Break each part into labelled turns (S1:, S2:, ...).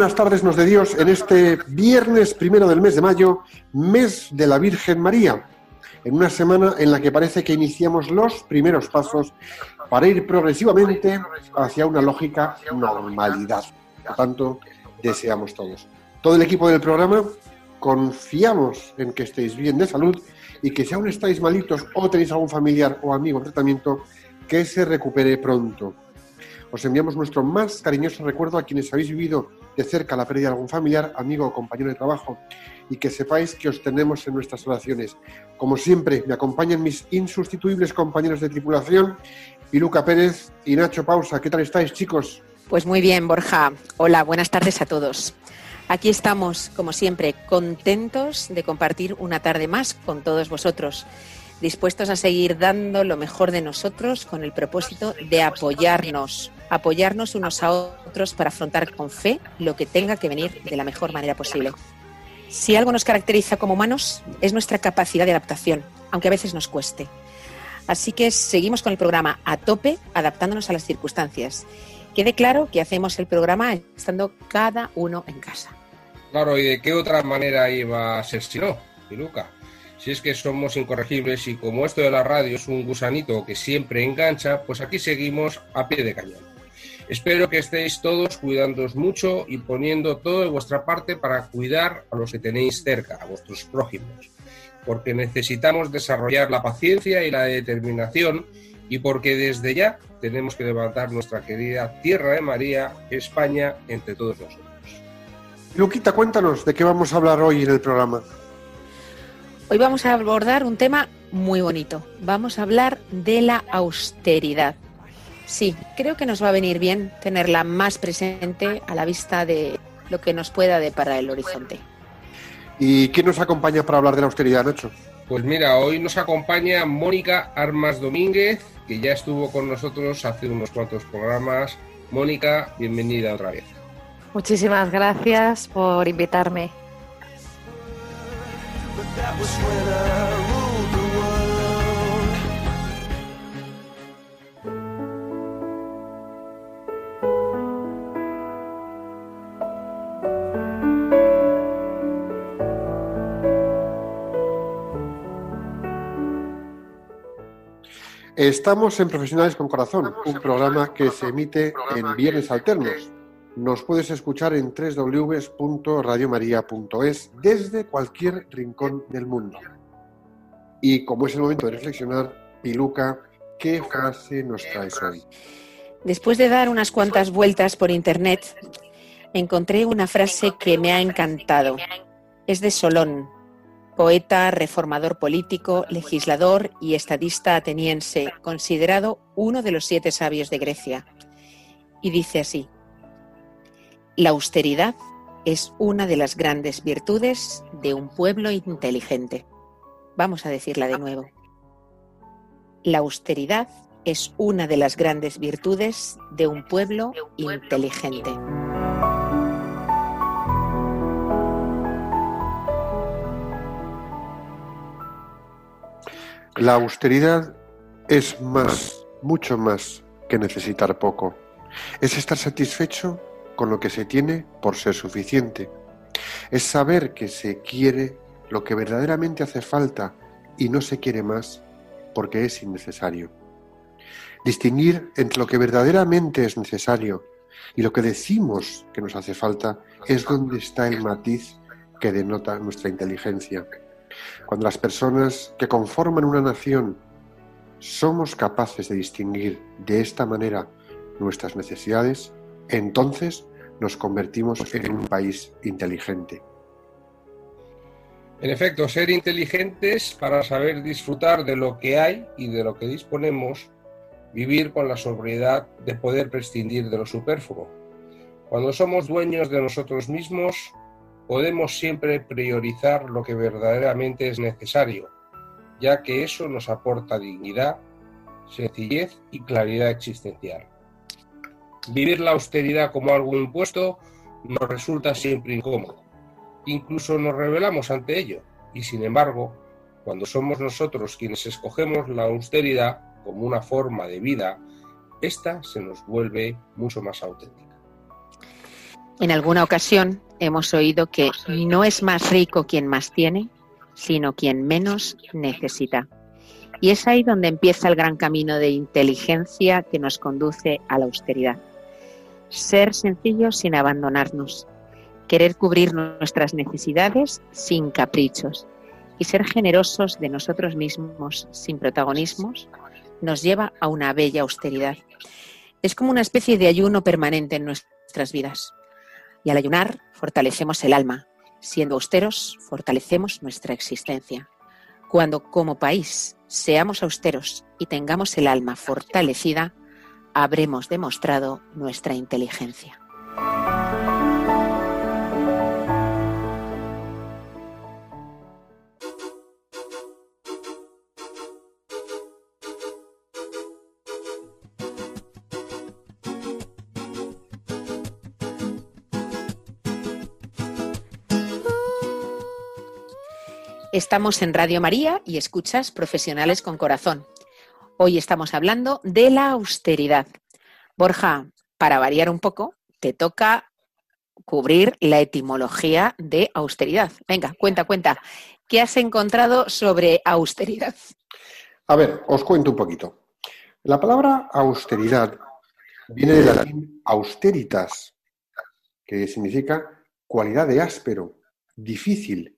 S1: Buenas tardes, nos de Dios, en este viernes primero del mes de mayo, mes de la Virgen María, en una semana en la que parece que iniciamos los primeros pasos para ir progresivamente hacia una lógica normalidad. Por tanto, deseamos todos. Todo el equipo del programa confiamos en que estéis bien de salud y que si aún estáis malitos o tenéis algún familiar o amigo en tratamiento, que se recupere pronto. Os enviamos nuestro más cariñoso recuerdo a quienes habéis vivido de cerca la pérdida de algún familiar, amigo o compañero de trabajo y que sepáis que os tenemos en nuestras oraciones. Como siempre, me acompañan mis insustituibles compañeros de tripulación, Piluca Pérez y Nacho Pausa. ¿Qué tal estáis, chicos?
S2: Pues muy bien, Borja. Hola, buenas tardes a todos. Aquí estamos, como siempre, contentos de compartir una tarde más con todos vosotros, dispuestos a seguir dando lo mejor de nosotros con el propósito de apoyarnos, apoyarnos unos a otros para afrontar con fe lo que tenga que venir de la mejor manera posible. Si algo nos caracteriza como humanos es nuestra capacidad de adaptación, aunque a veces nos cueste. Así que seguimos con el programa a tope, adaptándonos a las circunstancias. Quede claro que hacemos el programa estando cada uno en casa.
S3: Claro, ¿y de qué otra manera iba a ser si no, Piluca? Si es que somos incorregibles y como esto de la radio es un gusanito que siempre engancha, pues aquí seguimos a pie de cañón. Espero que estéis todos cuidándoos mucho y poniendo todo de vuestra parte para cuidar a los que tenéis cerca, a vuestros prójimos, porque necesitamos desarrollar la paciencia y la determinación y porque desde ya tenemos que levantar nuestra querida Tierra de María, España, entre todos nosotros.
S1: Luquita, cuéntanos de qué vamos a hablar hoy en el programa.
S2: Hoy vamos a abordar un tema muy bonito. Vamos a hablar de la austeridad. Sí, creo que nos va a venir bien tenerla más presente a la vista de lo que nos pueda deparar el horizonte.
S1: ¿Y quién nos acompaña para hablar de la austeridad, Nacho?
S3: Pues mira, hoy nos acompaña Mónica Armas Domínguez, que ya estuvo con nosotros hace unos cuantos programas. Mónica, bienvenida otra vez.
S4: Muchísimas gracias por invitarme.
S1: Estamos en Profesionales con Corazón, un programa que se emite en viernes alternos. Nos puedes escuchar en www.radiomaria.es desde cualquier rincón del mundo. Y como es el momento de reflexionar, Piluca, ¿qué frase nos traes hoy?
S2: Después de dar unas cuantas vueltas por internet, encontré una frase que me ha encantado. Es de Solón, poeta, reformador político, legislador y estadista ateniense, considerado uno de los siete sabios de Grecia. Y dice así, la austeridad es una de las grandes virtudes de un pueblo inteligente. Vamos a decirla de nuevo. La austeridad es una de las grandes virtudes de un pueblo inteligente.
S1: La austeridad es más, mucho más que necesitar poco. Es estar satisfecho con lo que se tiene por ser suficiente. Es saber que se quiere lo que verdaderamente hace falta y no se quiere más porque es innecesario. Distinguir entre lo que verdaderamente es necesario Y lo que decimos que nos hace falta es donde está el matiz que denota nuestra inteligencia. Cuando las personas que conforman una nación somos capaces de distinguir de esta manera nuestras necesidades, entonces nos convertimos en un país inteligente.
S3: En efecto, ser inteligentes para saber disfrutar de lo que hay y de lo que disponemos, vivir con la sobriedad de poder prescindir de lo superfluo. Cuando somos dueños de nosotros mismos, podemos siempre priorizar lo que verdaderamente es necesario, ya que eso nos aporta dignidad, sencillez y claridad existencial. Vivir la austeridad como algo impuesto nos resulta siempre incómodo. Incluso nos rebelamos ante ello. Y sin embargo, cuando somos nosotros quienes escogemos la austeridad como una forma de vida, esta se nos vuelve mucho más auténtica.
S2: En alguna ocasión hemos oído que no es más rico quien más tiene, sino quien menos necesita. Y es ahí donde empieza el gran camino de inteligencia que nos conduce a la austeridad. Ser sencillos sin abandonarnos, querer cubrir nuestras necesidades sin caprichos y ser generosos de nosotros mismos sin protagonismos nos lleva a una bella austeridad. Es como una especie de ayuno permanente en nuestras vidas. Y al ayunar fortalecemos el alma. Siendo austeros, fortalecemos nuestra existencia. Cuando como país seamos austeros y tengamos el alma fortalecida, habremos demostrado nuestra inteligencia. Estamos en Radio María y escuchas Profesionales con Corazón. Hoy estamos hablando de la austeridad. Borja, para variar un poco, te toca cubrir la etimología de austeridad. Venga, cuenta, cuenta. ¿Qué has encontrado sobre austeridad?
S1: A ver, os cuento un poquito. La palabra austeridad viene del latín austeritas, que significa cualidad de áspero, difícil,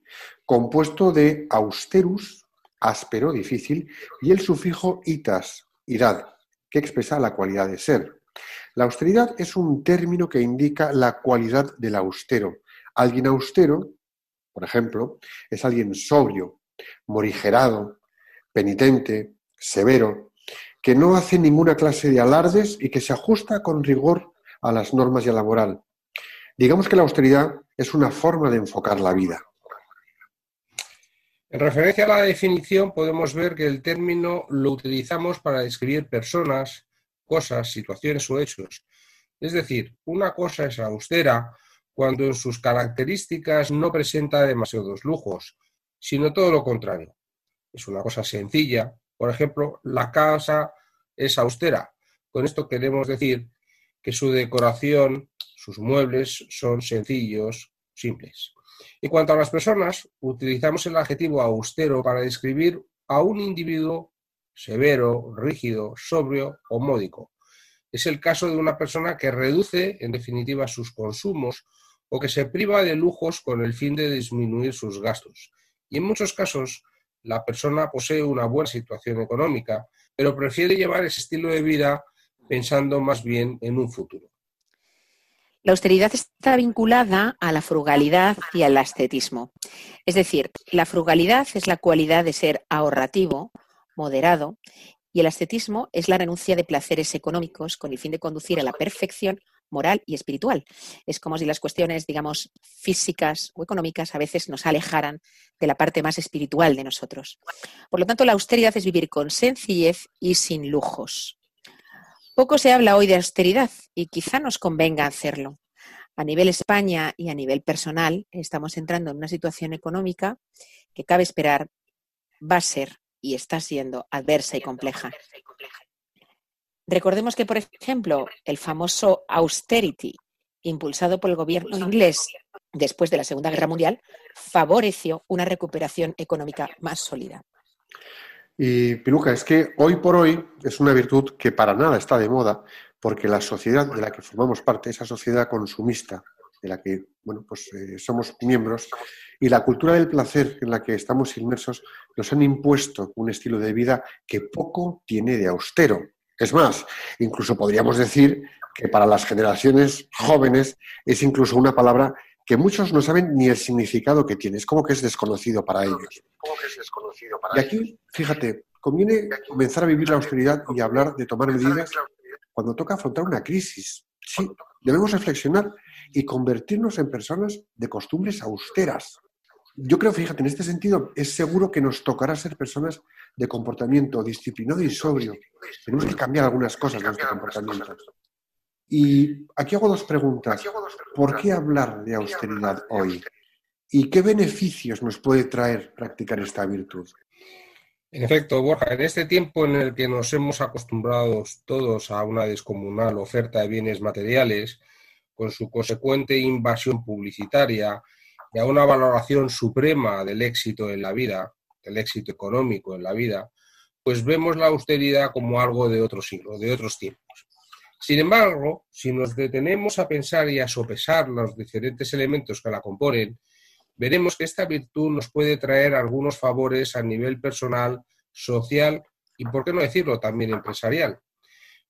S1: compuesto de austerus, áspero, difícil, y el sufijo itas, idad, que expresa la cualidad de ser. La austeridad es un término que indica la cualidad del austero. Alguien austero, por ejemplo, es alguien sobrio, morigerado, penitente, severo, que no hace ninguna clase de alardes y que se ajusta con rigor a las normas y a la moral. Digamos que la austeridad es una forma de enfocar la vida.
S3: En referencia a la definición, podemos ver que el término lo utilizamos para describir personas, cosas, situaciones o hechos. Es decir, una cosa es austera cuando en sus características no presenta demasiados lujos, sino todo lo contrario. Es una cosa sencilla. Por ejemplo, la casa es austera. Con esto queremos decir que su decoración, sus muebles son sencillos, simples. En cuanto a las personas, utilizamos el adjetivo austero para describir a un individuo severo, rígido, sobrio o módico. Es el caso de una persona que reduce, en definitiva, sus consumos o que se priva de lujos con el fin de disminuir sus gastos. Y en muchos casos, la persona posee una buena situación económica, pero prefiere llevar ese estilo de vida pensando más bien en un futuro.
S2: La austeridad está vinculada a la frugalidad y al ascetismo. Es decir, la frugalidad es la cualidad de ser ahorrativo, moderado, y el ascetismo es la renuncia de placeres económicos con el fin de conducir a la perfección moral y espiritual. Es como si las cuestiones, digamos, físicas o económicas a veces nos alejaran de la parte más espiritual de nosotros. Por lo tanto, la austeridad es vivir con sencillez y sin lujos. Poco se habla hoy de austeridad y quizá nos convenga hacerlo. A nivel España y a nivel personal estamos entrando en una situación económica que cabe esperar va a ser y está siendo adversa y compleja. Recordemos que, por ejemplo, el famoso austerity, impulsado por el gobierno inglés después de la Segunda Guerra Mundial, favoreció una recuperación económica más sólida.
S1: Y Piluca, es que hoy por hoy es una virtud que para nada está de moda, porque la sociedad de la que formamos parte, esa sociedad consumista de la que bueno, pues, eh, somos miembros, y la cultura del placer en la que estamos inmersos, nos han impuesto un estilo de vida que poco tiene de austero. Es más, incluso podríamos decir que para las generaciones jóvenes es incluso una palabra que muchos no saben ni el significado que tiene, es como que es desconocido para ellos. Y aquí, fíjate, conviene comenzar a vivir la austeridad y hablar de tomar medidas cuando toca afrontar una crisis. Sí, debemos reflexionar y convertirnos en personas de costumbres austeras. Yo creo, fíjate, en este sentido, es seguro que nos tocará ser personas de comportamiento disciplinado y sobrio. Tenemos que cambiar algunas cosas de nuestro comportamiento. Y aquí hago dos preguntas. ¿Por qué hablar de austeridad hoy? ¿Y qué beneficios nos puede traer practicar esta virtud?
S3: En efecto, Borja, en este tiempo en el que nos hemos acostumbrado todos a una descomunal oferta de bienes materiales, con su consecuente invasión publicitaria y a una valoración suprema del éxito en la vida, del éxito económico en la vida, pues vemos la austeridad como algo de otro siglo, de otros tiempos. Sin embargo, si nos detenemos a pensar y a sopesar los diferentes elementos que la componen, veremos que esta virtud nos puede traer algunos favores a nivel personal, social y, por qué no decirlo, también empresarial.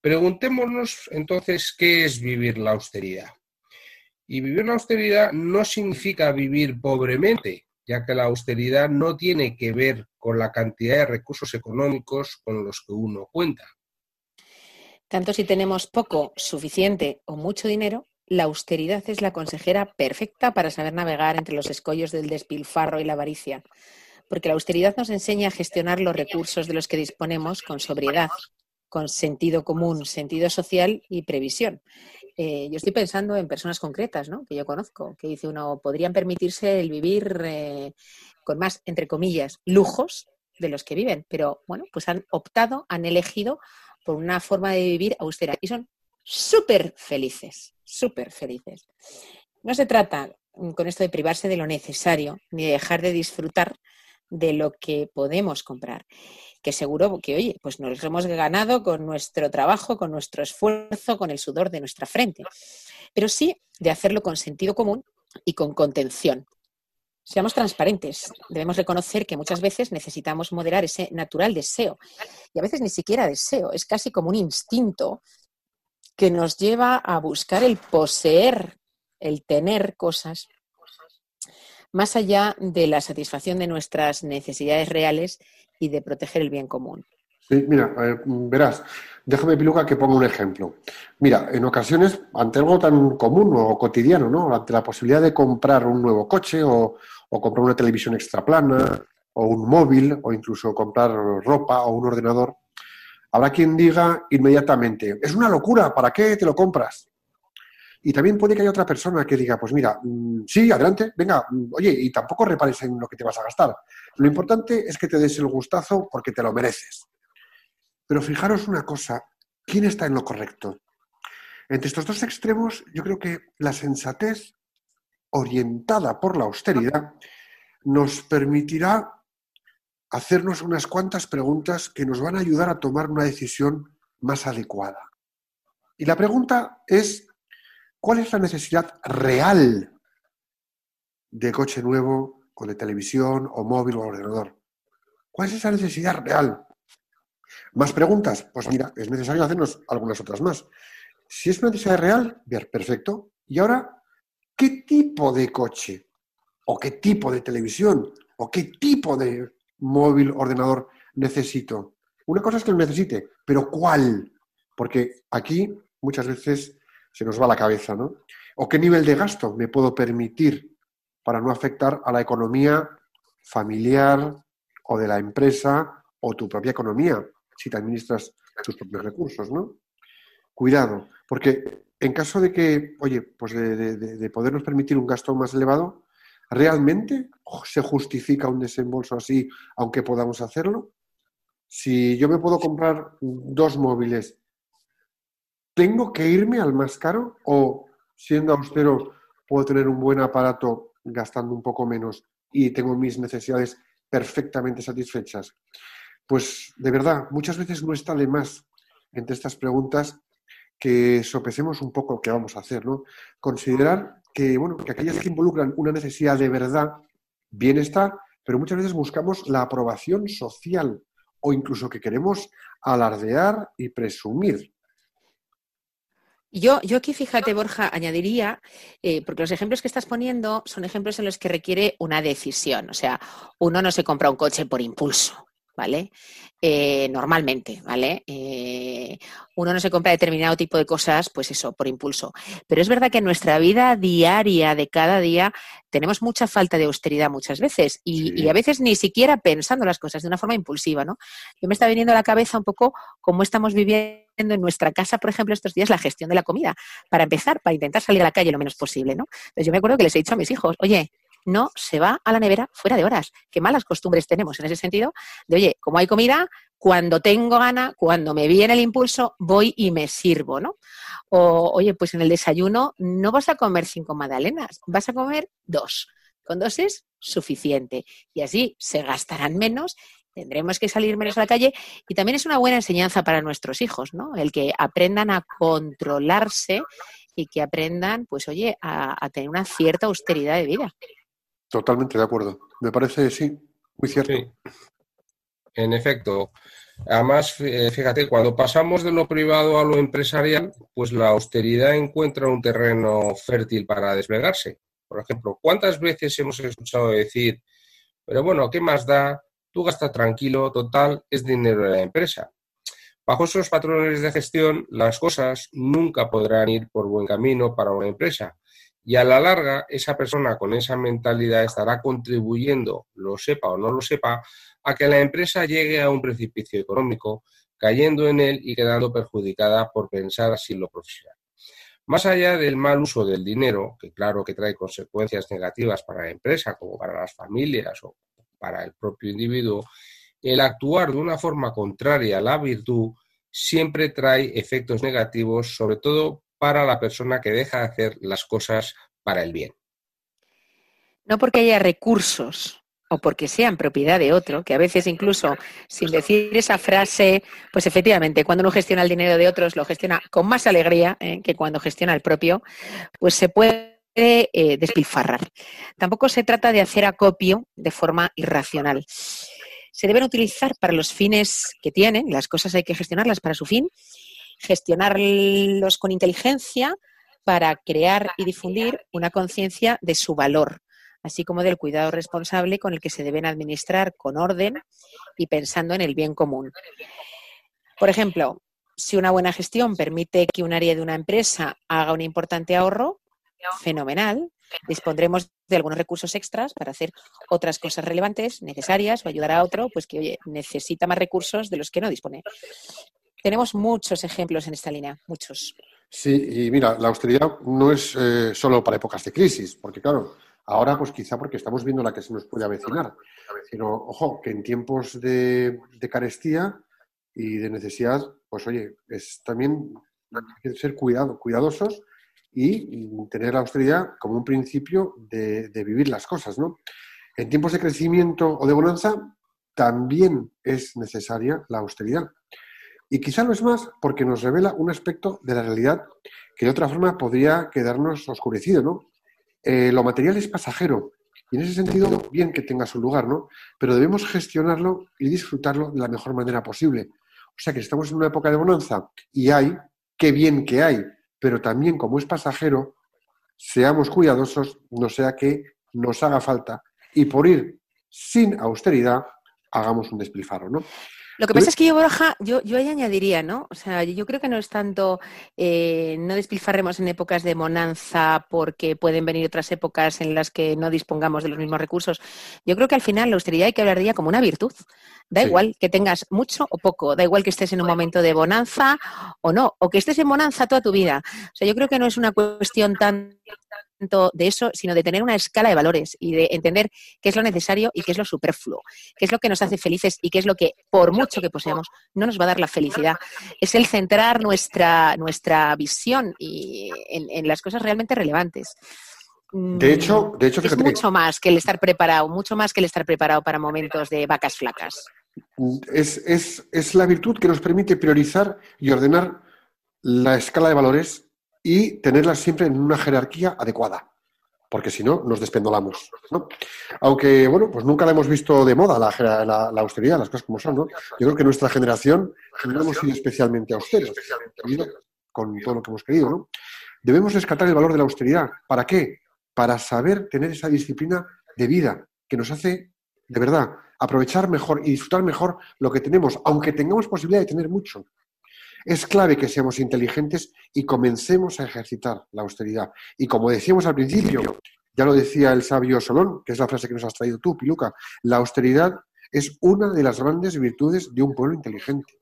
S3: Preguntémonos entonces qué es vivir la austeridad. Y vivir la austeridad no significa vivir pobremente, ya que la austeridad no tiene que ver con la cantidad de recursos económicos con los que uno cuenta.
S2: Tanto si tenemos poco, suficiente o mucho dinero, la austeridad es la consejera perfecta para saber navegar entre los escollos del despilfarro y la avaricia, porque la austeridad nos enseña a gestionar los recursos de los que disponemos con sobriedad, con sentido común, sentido social y previsión. Eh, yo estoy pensando en personas concretas, ¿no? Que yo conozco, que dice uno, podrían permitirse el vivir eh, con más, entre comillas, lujos de los que viven, pero bueno, pues han optado, han elegido por una forma de vivir austera y son súper felices, súper felices. No se trata mm, con esto de privarse de lo necesario ni de dejar de disfrutar de lo que podemos comprar. Que seguro que, oye, pues nos hemos ganado con nuestro trabajo, con nuestro esfuerzo, con el sudor de nuestra frente. Pero sí de hacerlo con sentido común y con contención. Seamos transparentes. Debemos reconocer que muchas veces necesitamos moderar ese natural deseo. Y a veces ni siquiera deseo, es casi como un instinto que nos lleva a buscar el poseer, el tener cosas, más allá de la satisfacción de nuestras necesidades reales y de proteger el bien común.
S1: Mira, eh, verás, déjame, Piluca, que ponga un ejemplo. Mira, en ocasiones, ante algo tan común o cotidiano, ¿no? Ante la posibilidad de comprar un nuevo coche o, comprar una televisión extra plana o un móvil o incluso comprar ropa o un ordenador, habrá quien diga inmediatamente, es una locura, ¿para qué te lo compras? Y también puede que haya otra persona que diga, pues mira, mm, sí, adelante, venga, mm, oye, y tampoco repares en lo que te vas a gastar. Lo importante es que te des el gustazo porque te lo mereces. Pero fijaros una cosa, ¿quién está en lo correcto? Entre estos dos extremos, yo creo que la sensatez orientada por la austeridad nos permitirá hacernos unas cuantas preguntas que nos van a ayudar a tomar una decisión más adecuada. Y la pregunta es, ¿cuál es la necesidad real de coche nuevo o de televisión o móvil o ordenador? ¿Cuál es esa necesidad real? ¿Más preguntas? Pues mira, es necesario hacernos algunas otras más. Si es una necesidad real, bien, perfecto. Y ahora, ¿qué tipo de coche? ¿O qué tipo de televisión? ¿O qué tipo de móvil, ordenador necesito? Una cosa es que lo necesite, pero ¿cuál? Porque aquí muchas veces se nos va la cabeza, ¿no? ¿O qué nivel de gasto me puedo permitir para no afectar a la economía familiar o de la empresa o tu propia economía si te administras tus propios recursos, ¿no? Cuidado, porque en caso de que, oye, pues de, de- de- de podernos permitir un gasto más elevado, ¿realmente se justifica un desembolso así aunque podamos hacerlo? Si yo me puedo comprar dos móviles, ¿tengo que irme al más caro o siendo austero puedo tener un buen aparato gastando un poco menos y tengo mis necesidades perfectamente satisfechas? Pues de verdad, muchas veces no está de más entre estas preguntas que sopesemos un poco qué vamos a hacer, ¿no? Considerar que, bueno, que aquellas que involucran una necesidad de verdad, bienestar, pero muchas veces buscamos la aprobación social o incluso que queremos alardear y presumir.
S2: Yo, yo aquí, fíjate, Borja, añadiría, eh, porque los ejemplos que estás poniendo son ejemplos en los que requiere una decisión. O sea, uno no se compra un coche por impulso, ¿vale? Eh, normalmente, ¿vale? Eh, uno no se compra determinado tipo de cosas, pues eso, por impulso. Pero es verdad que en nuestra vida diaria, de cada día, tenemos mucha falta de austeridad muchas veces y,
S1: Sí.
S2: y a veces ni siquiera pensando las cosas de una forma impulsiva, ¿no? Yo me está viniendo a la cabeza un poco cómo estamos viviendo en nuestra casa, por ejemplo, estos días la gestión de la comida. Para empezar, para intentar salir a la calle lo menos posible, ¿no? Entonces yo me acuerdo que les he dicho a mis hijos, oye, no se va a la nevera fuera de horas. Qué malas costumbres tenemos en ese sentido de, oye, como hay comida, cuando tengo gana, cuando me viene el impulso, voy y me sirvo, ¿no? O, oye, pues en el desayuno no vas a comer cinco magdalenas, vas a comer dos. Con dos es suficiente. Y así se gastarán menos, tendremos que salir menos a la calle. Y también es una buena enseñanza para nuestros hijos, ¿no? El que aprendan a controlarse y que aprendan, pues oye, a, a tener una cierta austeridad de vida.
S1: Totalmente de acuerdo. Me parece, sí, muy cierto.
S3: En efecto. Además, eh, fíjate, cuando pasamos de lo privado a lo empresarial, pues la austeridad encuentra un terreno fértil para desplegarse. Por ejemplo, ¿cuántas veces hemos escuchado decir, pero bueno, ¿qué más da? Tú gasta tranquilo, total, es dinero de la empresa. Bajo esos patrones de gestión, las cosas nunca podrán ir por buen camino para una empresa. Y a la larga, esa persona con esa mentalidad estará contribuyendo, lo sepa o no lo sepa, a que la empresa llegue a un precipicio económico, cayendo en él y quedando perjudicada por pensar así lo profesional. Más allá del mal uso del dinero, que claro que trae consecuencias negativas para la empresa, como para las familias o para el propio individuo, el actuar de una forma contraria a la virtud siempre trae efectos negativos, sobre todo para la persona que deja de hacer las cosas para el bien.
S2: No porque haya recursos o porque sean propiedad de otro, que a veces incluso sin decir esa frase, pues efectivamente, cuando uno gestiona el dinero de otros, lo gestiona con más alegría ¿eh? que cuando gestiona el propio, pues se puede eh, despilfarrar. Tampoco se trata de hacer acopio de forma irracional. Se deben utilizar para los fines que tienen, las cosas hay que gestionarlas para su fin, gestionarlos con inteligencia para crear y difundir una conciencia de su valor, así como del cuidado responsable con el que se deben administrar con orden y pensando en el bien común. Por ejemplo, si una buena gestión permite que un área de una empresa haga un importante ahorro, fenomenal, dispondremos de algunos recursos extras para hacer otras cosas relevantes, necesarias o ayudar a otro, pues que oye, necesita más recursos de los que no dispone. Tenemos muchos ejemplos en esta línea, muchos.
S1: Sí, y mira, la austeridad no es eh, solo para épocas de crisis, porque claro, ahora pues quizá porque estamos viendo la que se nos puede avecinar, sino, ojo, que en tiempos de, carestía y de necesidad, pues oye, es también ser cuidado, cuidadosos y tener la austeridad como un principio de vivir las cosas, ¿no? En tiempos de crecimiento o de bonanza también es necesaria la austeridad. Y quizá no es más porque nos revela un aspecto de la realidad que de otra forma podría quedarnos oscurecido, ¿no? Eh, lo material es pasajero y en ese sentido, bien que tenga su lugar, ¿no? Pero debemos gestionarlo y disfrutarlo de la mejor manera posible. O sea que estamos en una época de bonanza y hay, qué bien que hay, pero también como es pasajero, seamos cuidadosos, no sea que nos haga falta y por ir sin austeridad hagamos un despilfarro, ¿no?
S2: Lo que pasa es que yo, Borja, yo, yo ahí añadiría, ¿no? O sea, yo creo que no es tanto, eh, no despilfarremos en épocas de bonanza porque pueden venir otras épocas en las que no dispongamos de los mismos recursos. Yo creo que al final la austeridad hay que hablar de ella como una virtud. Da
S1: Sí.
S2: igual que tengas mucho o poco, da igual que estés en un momento de bonanza o no, o que estés en bonanza toda tu vida. O sea, yo creo que no es una cuestión tan tanto de eso, sino de tener una escala de valores y de entender qué es lo necesario y qué es lo superfluo, qué es lo que nos hace felices y qué es lo que, por mucho que poseamos, no nos va a dar la felicidad. Es el centrar nuestra, nuestra visión y en, en las cosas realmente relevantes. Mm,
S1: De hecho, de hecho,
S2: es mucho más que el estar preparado, mucho más que el estar preparado para momentos de vacas flacas.
S1: Es, es- es la virtud que nos permite priorizar y ordenar la escala de valores y tenerlas siempre en una jerarquía adecuada, porque si no, nos despendolamos. ¿no? Aunque, bueno, pues nunca la hemos visto de moda la, la- la austeridad, las cosas como son, ¿no? Yo creo que nuestra generación hemos sido especialmente austeros, con todo lo que hemos querido, ¿no? Debemos rescatar el valor de la austeridad. ¿Para qué? Para saber tener esa disciplina de vida que nos hace, de verdad, aprovechar mejor y disfrutar mejor lo que tenemos, aunque tengamos posibilidad de tener mucho. Es clave que seamos inteligentes y comencemos a ejercitar la austeridad. Y como decíamos al principio, ya lo decía el sabio Solón, que es la frase que nos has traído tú, Piluca, la austeridad es una de las grandes virtudes de un pueblo inteligente.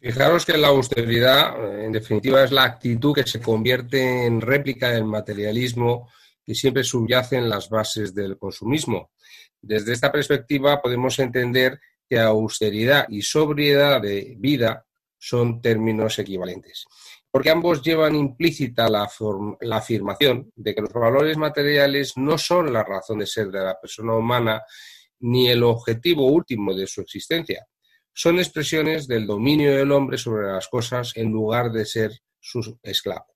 S3: Fijaros que la austeridad, eh, en definitiva, es la actitud que se convierte en réplica del materialismo que siempre subyace en las bases del consumismo. Desde esta perspectiva podemos entender que austeridad y sobriedad de vida son términos equivalentes, porque ambos llevan implícita la, la afirmación de que los valores materiales no son la razón de ser de la persona humana ni el objetivo último de su existencia son expresiones del dominio del hombre sobre las cosas en lugar de ser su esclavo.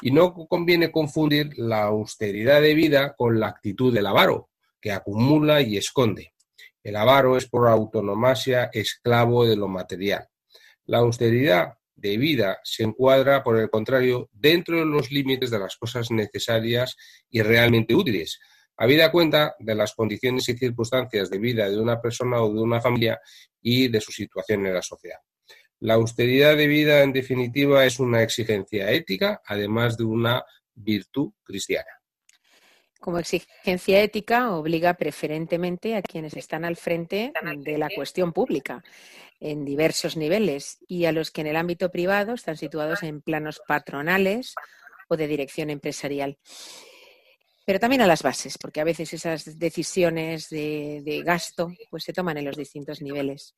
S3: Y no conviene confundir la austeridad de vida con la actitud del avaro, que acumula y esconde. El avaro es por autonomasia esclavo de lo material. La austeridad de vida se encuadra, por el contrario, dentro de los límites de las cosas necesarias y realmente útiles, habida cuenta de las condiciones y circunstancias de vida de una persona o de una familia y de su situación en la sociedad. La austeridad de vida, en definitiva, es una exigencia ética, además de una virtud cristiana.
S2: Como exigencia ética, obliga preferentemente a quienes están al frente de la cuestión pública en diversos niveles y a los que en el ámbito privado están situados en planos patronales o de dirección empresarial. Pero también a las bases, porque a veces esas decisiones de, gasto pues, se toman en los distintos niveles.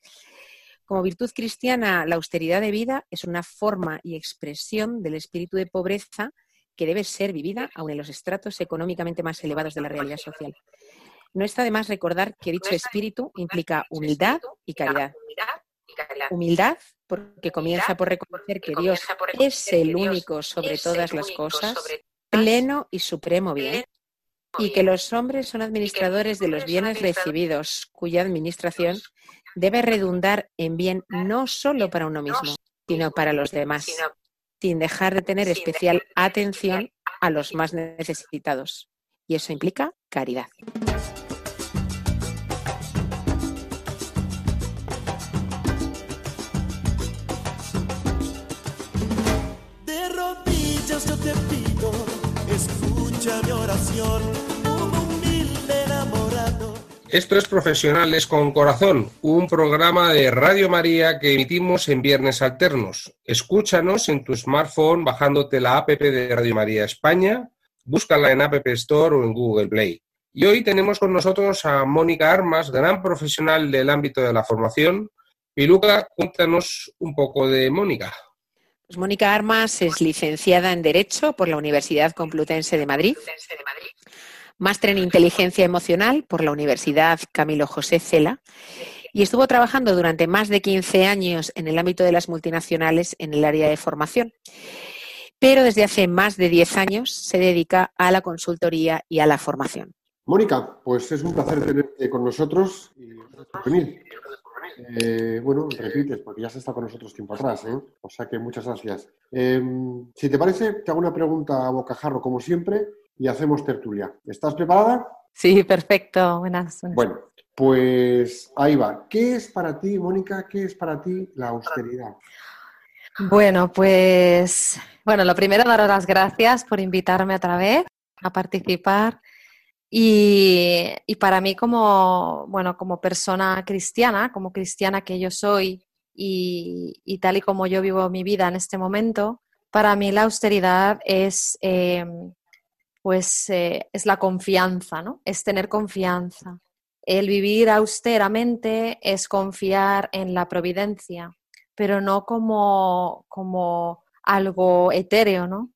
S2: Como virtud cristiana, la austeridad de vida es una forma y expresión del espíritu de pobreza que debe ser vivida aun en los estratos económicamente más elevados de la realidad social. No está de más recordar que dicho espíritu implica humildad y caridad. Humildad porque comienza por reconocer que Dios es el único sobre todas las cosas, pleno y supremo bien, y que los hombres son administradores de los bienes recibidos, cuya administración debe redundar en bien no solo para uno mismo, sino para los demás, sin dejar de tener especial atención a los más necesitados. Y eso implica caridad.
S5: De rodillas yo te pido, escucha mi oración.
S3: Esto es Profesionales con Corazón, un programa de Radio María que emitimos en viernes alternos. Escúchanos en tu smartphone bajándote la app de Radio María España, búscala en App Store o en Google Play. Y hoy tenemos con nosotros a Mónica Armas, gran profesional del ámbito de la formación. Piluca, cuéntanos un poco de Mónica.
S2: Pues Mónica Armas es licenciada en Derecho por la Universidad Complutense de Madrid, máster en Inteligencia Emocional por la Universidad Camilo José Cela y estuvo trabajando durante más de 15 años en el ámbito de las multinacionales en el área de formación. Pero desde hace más de 10 años se dedica a la consultoría y a la formación.
S1: Mónica, pues es un placer tenerte con nosotros y gracias por venir. Eh, bueno, repites, porque ya has estado con nosotros tiempo atrás, ¿eh? O sea que muchas gracias. Eh, si te parece, te hago una pregunta a bocajarro, como siempre, y hacemos tertulia. ¿Estás preparada?
S4: Sí, perfecto. Buenas. buenas.
S1: Bueno, pues ahí va. ¿Qué es para ti, Mónica, qué es para ti la austeridad?
S4: Bueno, pues, bueno, lo primero, daros las gracias por invitarme otra vez a participar. Y, y para mí como, bueno, como persona cristiana, como cristiana que yo soy y, y tal y como yo vivo mi vida en este momento, para mí la austeridad es, eh, pues, eh, es la confianza, ¿no? Es tener confianza. El vivir austeramente es confiar en la providencia, pero no como, como algo etéreo, ¿no?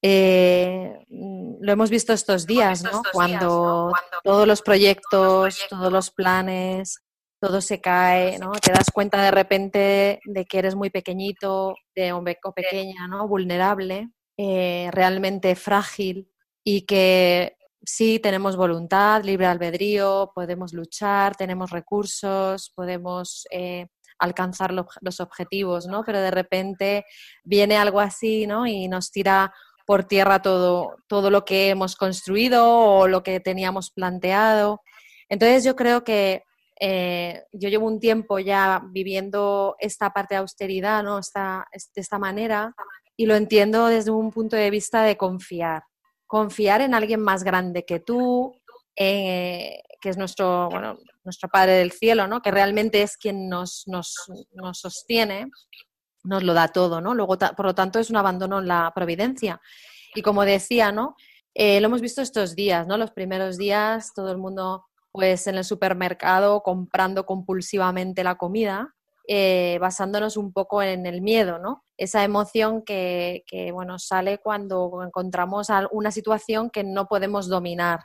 S4: Eh, mm, lo hemos visto estos días, ¿no? Cuando todos los proyectos, todos los planes todo se cae, ¿no? Te das cuenta de repente de que eres muy pequeñito, de un o pequeña, ¿no? Vulnerable, eh, realmente frágil y que sí tenemos voluntad, libre albedrío, podemos luchar, tenemos recursos, podemos eh, alcanzar los objetivos, ¿no? Pero de repente viene algo así, ¿no? Y nos tira por tierra todo, todo lo que hemos construido o lo que teníamos planteado. Entonces yo creo que eh, yo llevo un tiempo ya viviendo esta parte de austeridad, ¿no? Esta, de esta manera, y lo entiendo desde un punto de vista de confiar. Confiar en alguien más grande que tú, eh, que es nuestro, bueno, nuestro Padre del Cielo, ¿no? que realmente es quien nos, nos, nos sostiene, nos lo da todo, ¿no? Luego, por lo tanto, es un abandono en la providencia. Y como decía, ¿no? Eh, lo hemos visto estos días, ¿no? Los primeros días, todo el mundo pues en el supermercado comprando compulsivamente la comida, eh, basándonos un poco en el miedo, ¿no? Esa emoción que, bueno, sale cuando encontramos una situación que no podemos dominar.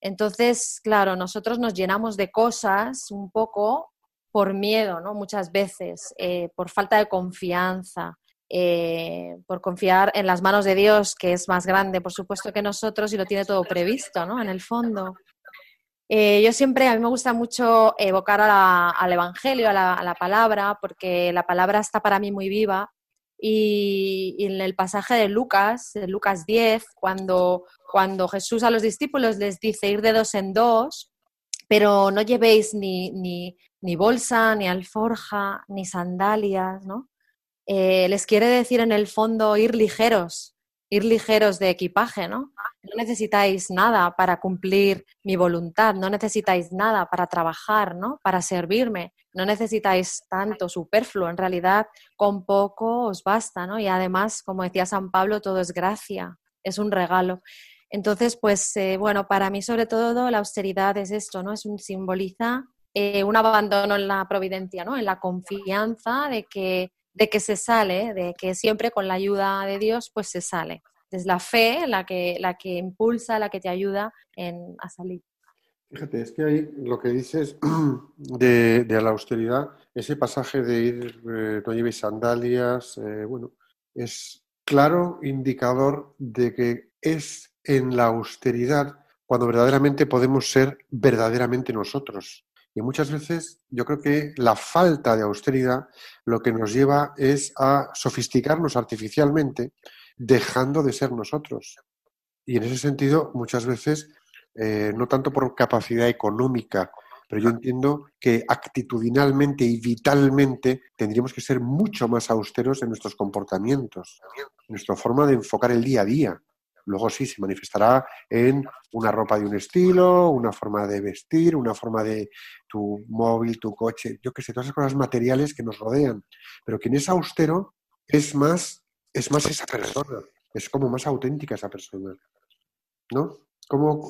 S4: Entonces, claro, nosotros nos llenamos de cosas un poco por miedo, ¿no? Muchas veces, eh, por falta de confianza, eh, por confiar en las manos de Dios, que es más grande, por supuesto, que nosotros y lo tiene todo previsto, ¿no? En el fondo. Eh, yo siempre, a mí me gusta mucho evocar al Evangelio, a la, palabra, porque la palabra está para mí muy viva. Y, en el pasaje de Lucas, de Lucas 10, cuando, cuando Jesús a los discípulos les dice ir de dos en dos, pero no llevéis ni, ni, ni bolsa, ni alforja, ni sandalias, ¿no? Eh, les quiere decir en el fondo ir ligeros, ir ligeros de equipaje, ¿no? No necesitáis nada para cumplir mi voluntad, no necesitáis nada para trabajar, ¿no? Para servirme, no necesitáis tanto superfluo, en realidad con poco os basta, ¿no? Y además, como decía San Pablo, todo es gracia, es un regalo. Entonces, pues eh, bueno, para mí sobre todo la austeridad es esto, ¿no? Es un simboliza eh, un abandono en la providencia, ¿no? En la confianza de que de que se sale, de que siempre con la ayuda de Dios pues se sale. Es la fe la que, la que impulsa, la que te ayuda en, a salir.
S1: Fíjate, es que ahí lo que dices de, de la austeridad, ese pasaje de ir, eh, no lleves sandalias, eh, bueno, es claro indicador de que es en la austeridad cuando verdaderamente podemos ser verdaderamente nosotros. Y muchas veces yo creo que la falta de austeridad lo que nos lleva es a sofisticarnos artificialmente, dejando de ser nosotros. Y en ese sentido, muchas veces, eh, no tanto por capacidad económica, pero yo entiendo que actitudinalmente y vitalmente tendríamos que ser mucho más austeros en nuestros comportamientos, en nuestra forma de enfocar el día a día. Luego sí, se manifestará en una ropa de un estilo, una forma de vestir, una forma de tu móvil, tu coche, yo qué sé, todas esas cosas materiales que nos rodean. Pero quien es austero es más, es más esa persona, es como más auténtica esa persona. ¿No? ¿Cómo,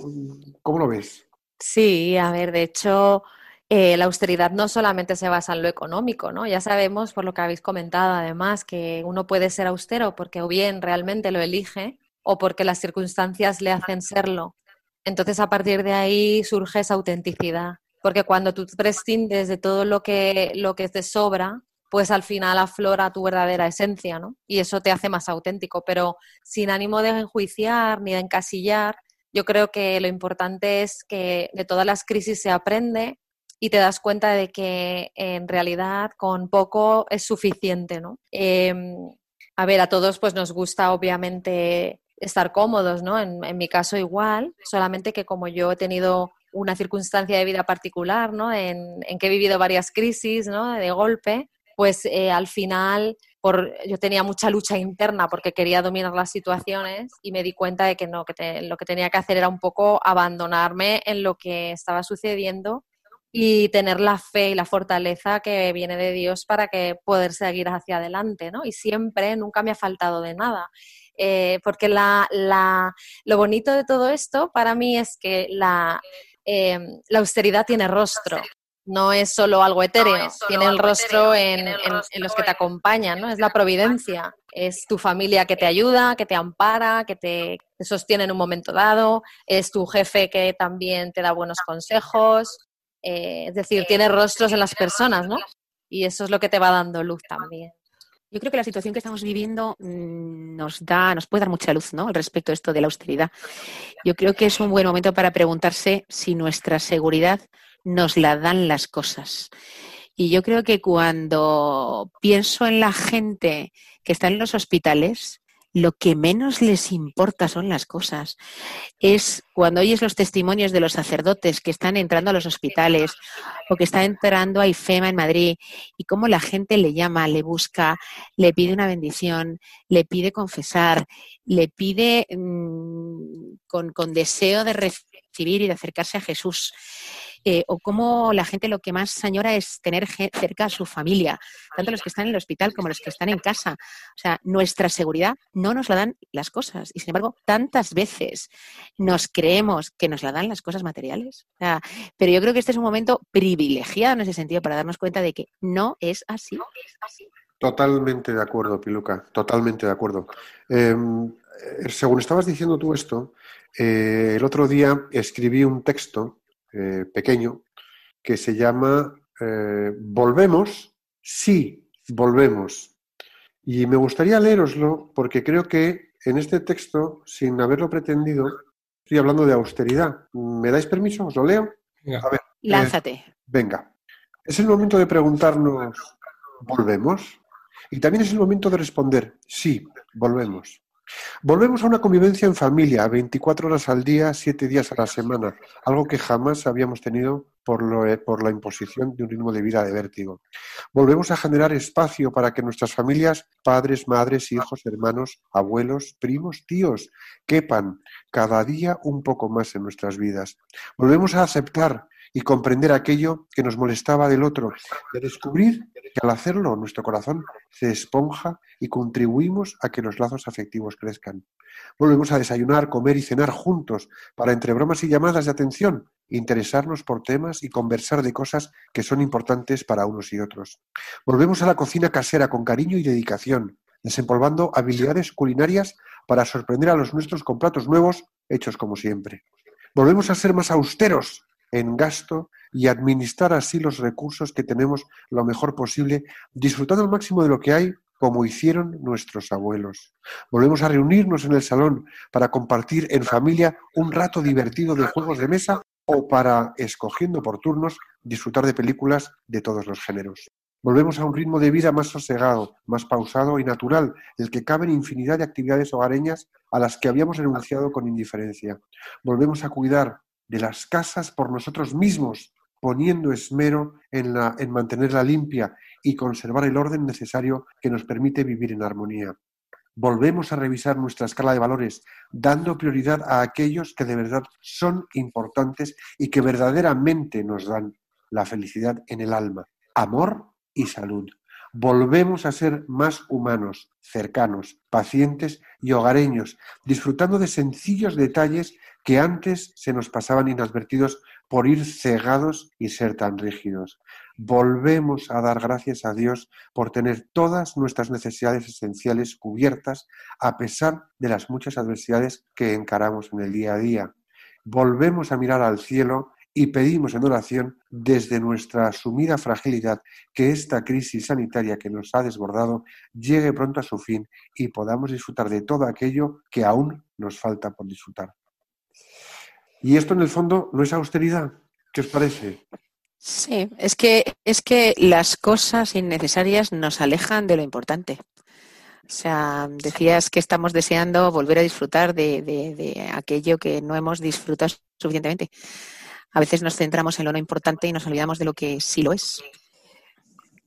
S1: cómo lo ves?
S4: Sí, a ver, de hecho, eh, la austeridad no solamente se basa en lo económico, ¿no? Ya sabemos, por lo que habéis comentado, además, que uno puede ser austero porque o bien realmente lo elige o porque las circunstancias le hacen serlo. Entonces, a partir de ahí surge esa autenticidad, porque cuando tú prescindes de todo lo que, lo que te sobra, pues al final aflora tu verdadera esencia, ¿no? Y eso te hace más auténtico, pero sin ánimo de enjuiciar ni de encasillar, yo creo que lo importante es que de todas las crisis se aprende y te das cuenta de que en realidad con poco es suficiente, ¿no? Em, a ver, a todos pues nos gusta obviamente estar cómodos, ¿no? En, mi caso igual, solamente que como yo he tenido una circunstancia de vida particular, ¿no? En, que he vivido varias crisis, ¿no? De golpe, pues eh, al final por, yo tenía mucha lucha interna porque quería dominar las situaciones y me di cuenta de que no, que lo que tenía que hacer era un poco abandonarme en lo que estaba sucediendo y tener la fe y la fortaleza que viene de Dios para que poder seguir hacia adelante, ¿no? Y siempre, nunca me ha faltado de nada. Eh, porque la, la, lo bonito de todo esto para mí es que la, la austeridad tiene rostro. No es solo algo etéreo, tiene el rostro en, en, los que te acompañan, ¿no? Es la providencia, es tu familia que te ayuda, que te ampara, que te, te sostiene en un momento dado, es tu jefe que también te da buenos consejos, eh, es decir, tiene rostros en las personas, ¿no? Y eso es lo que te va dando luz también.
S2: Yo creo que la situación que estamos viviendo mm, nos da, nos puede dar mucha luz, ¿no? Al respecto de esto de la austeridad. Yo creo que es un buen momento para preguntarse si nuestra seguridad nos la dan las cosas. Y yo creo que cuando pienso en la gente que está en los hospitales, lo que menos les importa son las cosas. Es cuando oyes los testimonios de los sacerdotes que están entrando a los hospitales o que están entrando a IFEMA en Madrid y cómo la gente le llama, le busca, le pide una bendición, le pide confesar, le pide mm, con, con deseo de recibir y de acercarse a Jesús eh, o cómo la gente lo que más añora es tener cerca a su familia, tanto los que están en el hospital como los que están en casa. O sea, nuestra seguridad no nos la dan las cosas y, sin embargo, tantas veces nos creemos que nos la dan las cosas materiales. O sea, pero yo creo que este es un momento privilegiado en ese sentido para darnos cuenta de que no es así.
S1: Totalmente de acuerdo, Piluca, totalmente de acuerdo. Eh, eh, según estabas diciendo tú esto, eh, el otro día escribí un texto eh, pequeño que se llama eh, Volvemos, sí, volvemos. Y me gustaría leeroslo porque creo que en este texto, sin haberlo pretendido, estoy hablando de austeridad. ¿Me dais permiso? ¿Os lo leo? A ver, eh,
S2: Lánzate.
S1: Venga, es el momento de preguntarnos, ¿volvemos? Y también es el momento de responder, sí, volvemos. Volvemos a una convivencia en familia, 24 horas al día, 7 días a la semana, algo que jamás habíamos tenido por, lo- eh, por la imposición de un ritmo de vida de vértigo. Volvemos a generar espacio para que nuestras familias, padres, madres, hijos, hermanos, abuelos, primos, tíos, quepan cada día un poco más en nuestras vidas. Volvemos a aceptar y comprender aquello que nos molestaba del otro, de descubrir que al hacerlo nuestro corazón se esponja y contribuimos a que los lazos afectivos crezcan. Volvemos a desayunar, comer y cenar juntos para entre bromas y llamadas de atención interesarnos por temas y conversar de cosas que son importantes para unos y otros. Volvemos a la cocina casera con cariño y dedicación, desempolvando habilidades culinarias para sorprender a los nuestros con platos nuevos hechos como siempre. Volvemos a ser más austeros en gasto y administrar así los recursos que tenemos lo mejor posible, disfrutando al máximo de lo que hay, como hicieron nuestros abuelos. Volvemos a reunirnos en el salón para compartir en familia un rato divertido de juegos de mesa o para, escogiendo por turnos, disfrutar de películas de todos los géneros. Volvemos a un ritmo de vida más sosegado, más pausado y natural, el que caben infinidad de actividades hogareñas a las que habíamos renunciado con indiferencia. Volvemos a cuidar de las casas por nosotros mismos, poniendo esmero en, la, en mantenerla limpia y conservar el orden necesario que nos permite vivir en armonía. Volvemos a revisar nuestra escala de valores, dando prioridad a aquellos que de verdad son importantes y que verdaderamente nos dan la felicidad en el alma, amor y salud. Volvemos a ser más humanos, cercanos, pacientes y hogareños, disfrutando de sencillos detalles que antes se nos pasaban inadvertidos por ir cegados y ser tan rígidos. Volvemos a dar gracias a Dios por tener todas nuestras necesidades esenciales cubiertas a pesar de las muchas adversidades que encaramos en el día a día. Volvemos a mirar al cielo y pedimos en oración desde nuestra asumida fragilidad que esta crisis sanitaria que nos ha desbordado llegue pronto a su fin y podamos disfrutar de todo aquello que aún nos falta por disfrutar. Y esto en el fondo no es austeridad. ¿Qué os parece?
S2: Sí, es que, es que las cosas innecesarias nos alejan de lo importante. O sea, decías que estamos deseando volver a disfrutar de, de- de aquello que no hemos disfrutado suficientemente. A veces nos centramos en lo no importante y nos olvidamos de lo que sí lo es.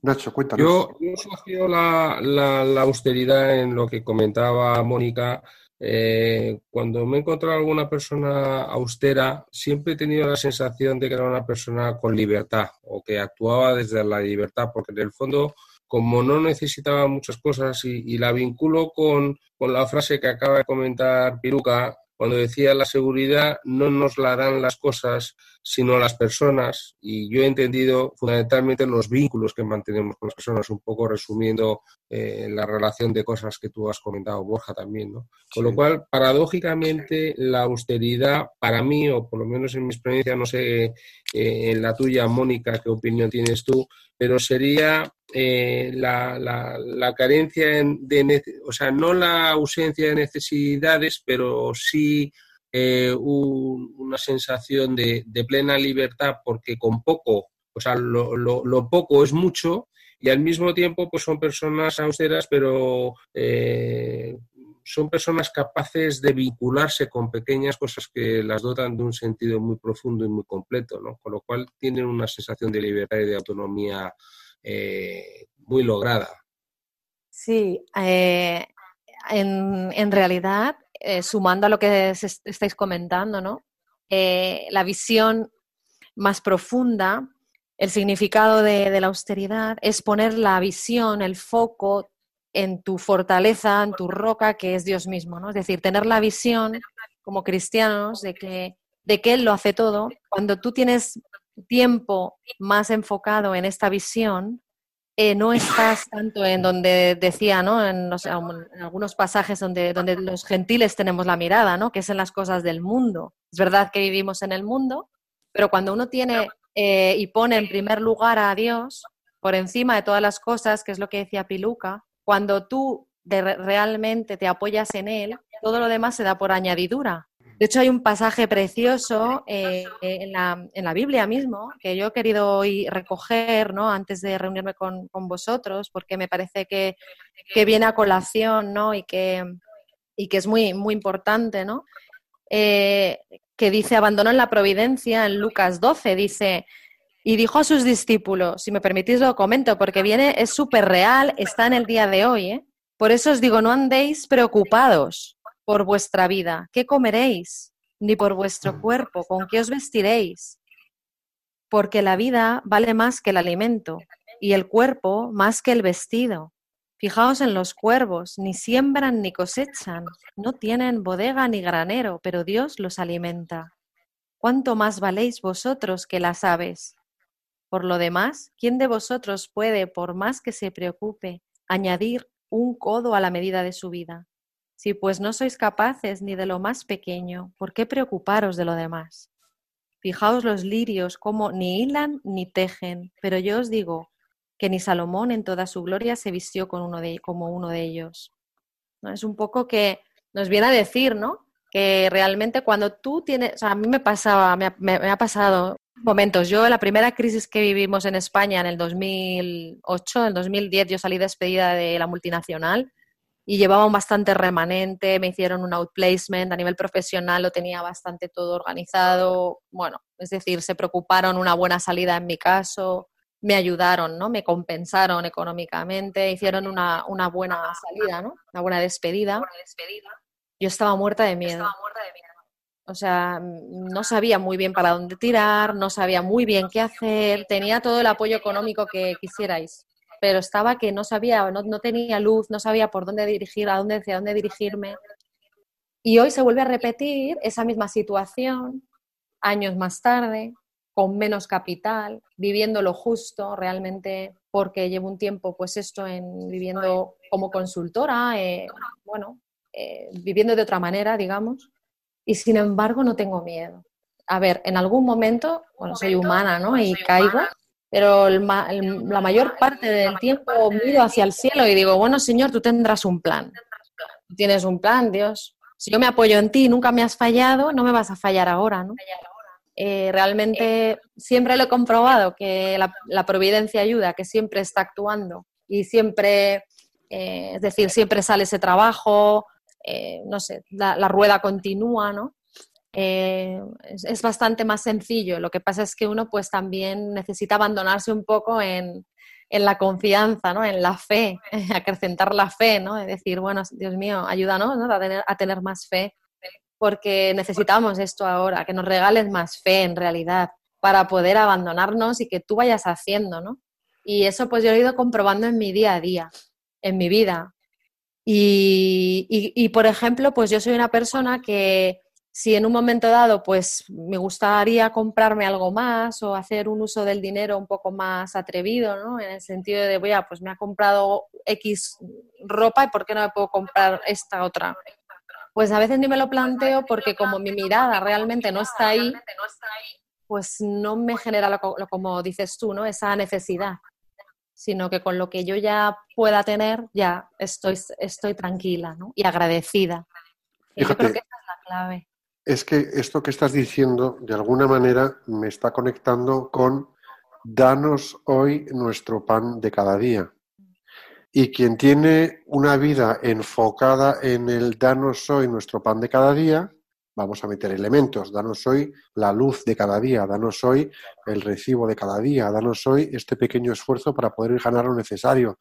S1: Nacho, cuéntanos.
S3: Yo, yo asocio la, la- la austeridad en lo que comentaba Mónica. Eh, cuando me he encontrado alguna persona austera, siempre he tenido la sensación de que era una persona con libertad o que actuaba desde la libertad, porque en el fondo, como no necesitaba muchas cosas y, la vinculo con, con la frase que acaba de comentar Piruca, cuando decía la seguridad no nos la dan las cosas, sino las personas. Y yo he entendido fundamentalmente los vínculos que mantenemos con las personas, un poco resumiendo eh, la relación de cosas que tú has comentado, Borja, también. ¿no? Con lo cual, paradójicamente, la austeridad, para mí, o por lo menos en mi experiencia, no sé eh, en la tuya, Mónica, qué opinión tienes tú, pero sería eh, la, la, la, carencia en, de, o sea, no la ausencia de necesidades, pero sí eh, un, una sensación de, plena libertad, porque con poco, o sea, lo, poco es mucho y al mismo tiempo pues son personas austeras, pero eh, son personas capaces de vincularse con pequeñas cosas que las dotan de un sentido muy profundo y muy completo, ¿no? Con lo cual tienen una sensación de libertad y de autonomía eh, muy lograda.
S4: Sí, en, realidad, eh, sumando a lo que es, estáis comentando, ¿no? Eh, la visión más profunda, el significado de, de, la austeridad es poner la visión, el foco en tu fortaleza, en tu roca, que es Dios mismo, ¿no? Es decir, tener la visión como cristianos de que, de que Él lo hace todo. Cuando tú tienes tiempo más enfocado en esta visión, eh, no estás tanto en donde decía, ¿no? En, no sé, en, algunos pasajes donde, donde los gentiles tenemos la mirada, ¿no? Que es en las cosas del mundo. Es verdad que vivimos en el mundo, pero cuando uno tiene eh, y pone en primer lugar a Dios por encima de todas las cosas, que es lo que decía Piluca, cuando tú de, realmente te apoyas en Él, todo lo demás se da por añadidura. De hecho, hay un pasaje precioso eh, en, la, Biblia mismo que yo he querido hoy recoger ¿no? antes de reunirme con, con vosotros, porque me parece que, que, viene a colación ¿no? y, que, y que es muy, muy importante. ¿no? Eh, que dice, abandonó en la providencia en Lucas 12, dice, y dijo a sus discípulos, si me permitís lo comento, porque viene, es súper real, está en el día de hoy. ¿eh? Por eso os digo, no andéis preocupados por vuestra vida, ¿qué comeréis? Ni por vuestro cuerpo, ¿con qué os vestiréis? Porque la vida vale más que el alimento y el cuerpo más que el vestido. Fijaos en los cuervos, ni siembran ni cosechan, no tienen bodega ni granero, pero Dios los alimenta. ¿Cuánto más valéis vosotros que las aves? Por lo demás, ¿quién de vosotros puede, por más que se preocupe, añadir un codo a la medida de su vida? Si pues no sois capaces ni de lo más pequeño, ¿por qué preocuparos de lo demás? Fijaos los lirios como ni hilan ni tejen, pero yo os digo que ni Salomón en toda su gloria se vistió con uno de, como uno de ellos. ¿No? Es un poco que nos viene a decir, ¿no? Que realmente cuando tú tienes, o sea, a mí me pasaba, me ha, me, me ha pasado momentos. Yo, la primera crisis que vivimos en España en el 2008, en el 2010, yo salí despedida de la multinacional y llevaba un bastante remanente, me hicieron un outplacement a nivel profesional, lo tenía bastante todo organizado, bueno, es decir, se preocuparon una buena salida en mi caso, me ayudaron, ¿no? Me compensaron económicamente, hicieron una, una buena salida, ¿no? Una buena despedida. Yo estaba muerta de miedo. O sea, no sabía muy bien para dónde tirar, no sabía muy bien qué hacer, tenía todo el apoyo económico que quisierais, pero estaba que no sabía, no, no, tenía luz, no sabía por dónde dirigir, a dónde, hacia dónde dirigirme. Y hoy se vuelve a repetir esa misma situación, años más tarde, con menos capital, viviendo lo justo realmente, porque llevo un tiempo, pues esto, en viviendo como consultora, eh, bueno, eh, viviendo de otra manera, digamos, y sin embargo no tengo miedo. A ver, en algún momento, bueno, soy humana, ¿no? Y caigo, pero el, el, la mayor parte del tiempo miro hacia el cielo y digo, bueno, Señor, tú tendrás un plan. Tú tienes un plan, Dios. Si yo me apoyo en ti nunca me has fallado, no me vas a fallar ahora, ¿no? Eh, realmente siempre lo he comprobado, que la, la, providencia ayuda, que siempre está actuando y siempre, eh, es decir, siempre sale ese trabajo, eh, no sé, la, la, rueda continúa, ¿no? Eh, es, bastante más sencillo. Lo que pasa es que uno pues también necesita abandonarse un poco en, en la confianza, ¿no? En la fe, acrecentar la fe, ¿no? Es decir, bueno, Dios mío, ayúdanos ¿no? a, tener, a tener más fe, porque necesitamos esto ahora, que nos regales más fe en realidad, para poder abandonarnos y que tú vayas haciendo, ¿no? Y eso pues yo he ido comprobando en mi día a día, en mi vida. Y, y por ejemplo, pues yo soy una persona que si en un momento dado pues me gustaría comprarme algo más o hacer un uso del dinero un poco más atrevido, ¿no? En el sentido de, voy a, pues me ha comprado X ropa y ¿por qué no me puedo comprar esta otra? Pues a veces ni me lo planteo porque como mi mirada realmente no está ahí, pues no me genera, lo, lo- como dices tú, ¿no? Esa necesidad, sino que con lo que yo ya pueda tener, ya estoy, estoy tranquila, ¿no? Y agradecida. Y yo creo que esa es la clave.
S1: Es que esto que estás diciendo, de alguna manera, me está conectando con danos hoy nuestro pan de cada día. Y quien tiene una vida enfocada en el danos hoy nuestro pan de cada día, vamos a meter elementos, danos hoy la luz de cada día, danos hoy el recibo de cada día, danos hoy este pequeño esfuerzo para poder ganar lo necesario,